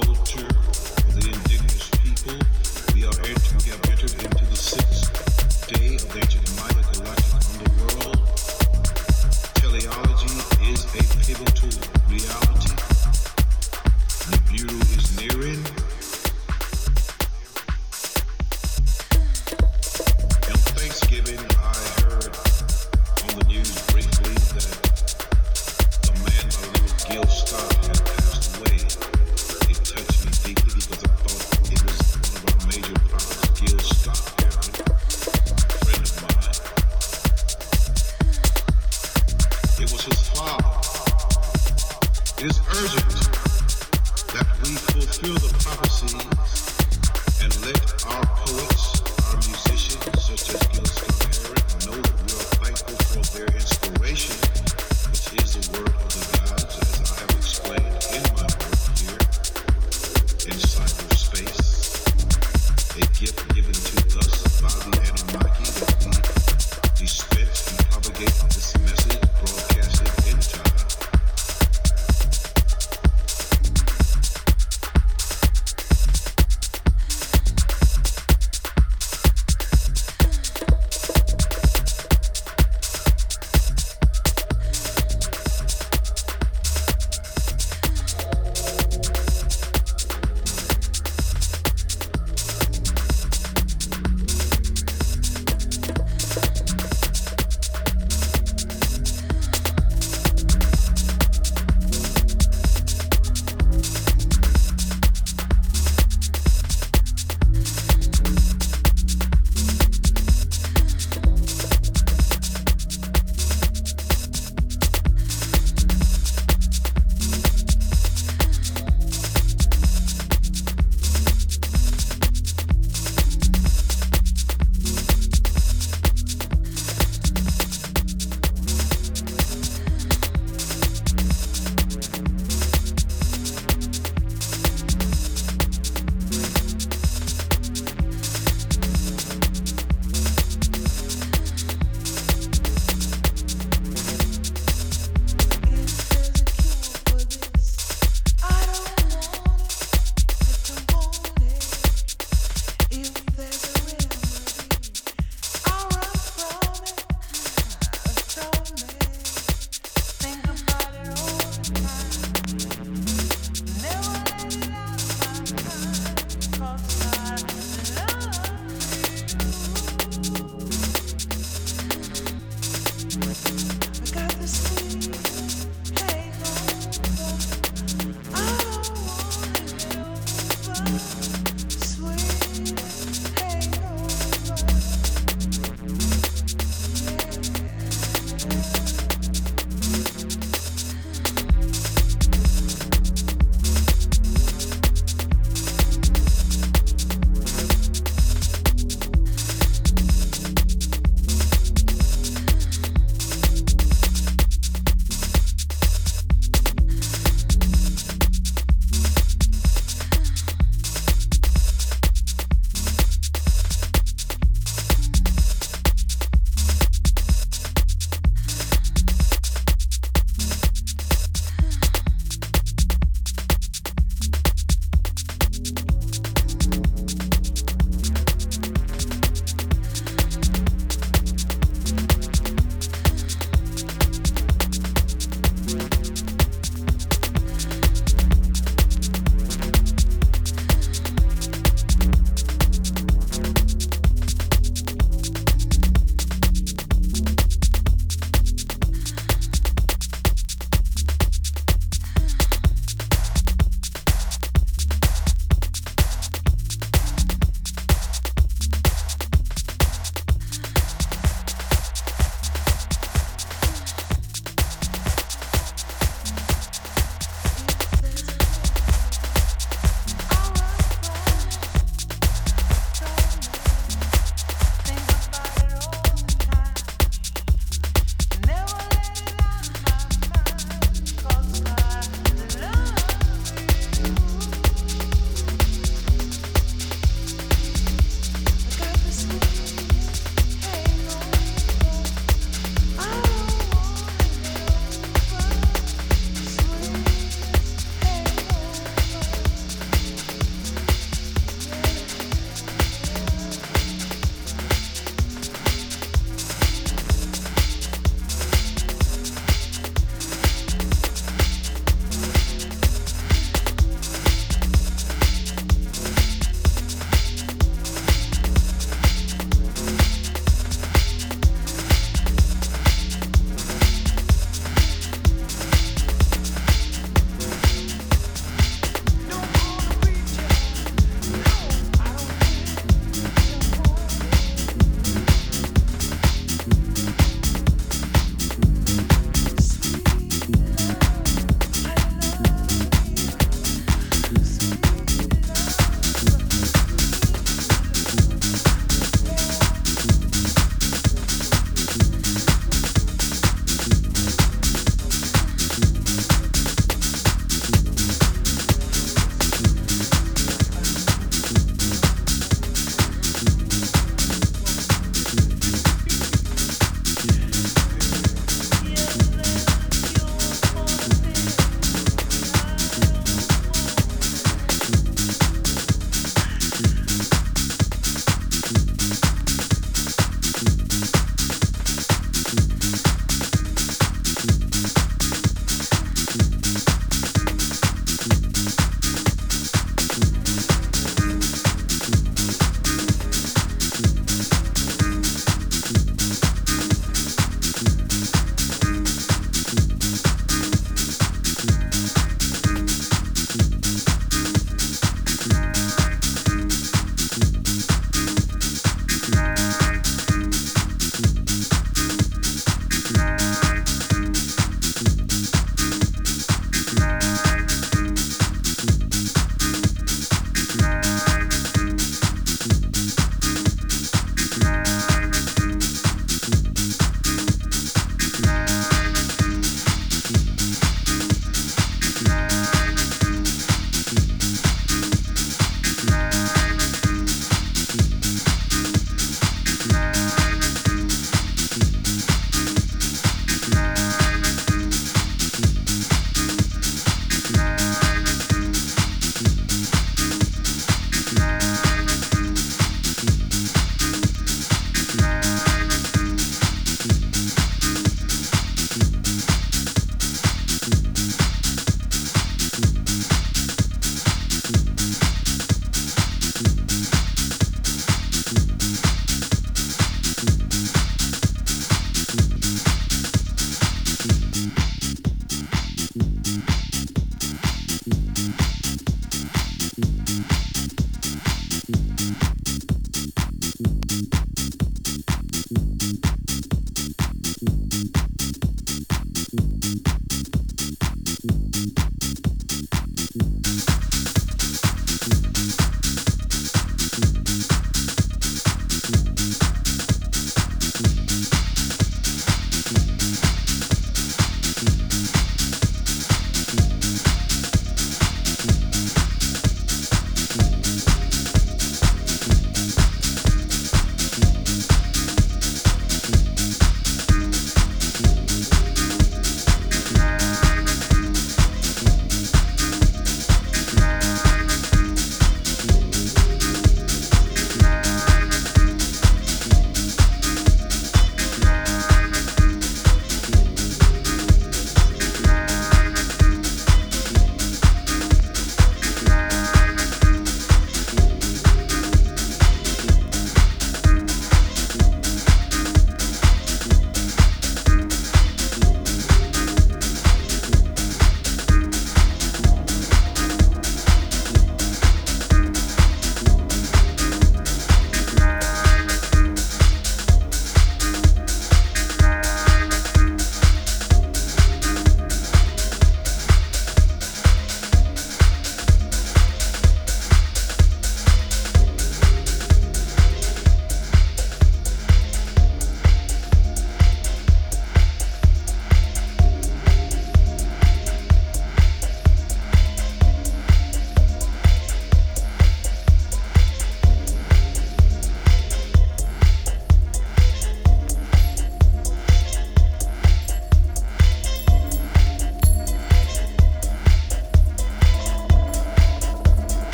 culture.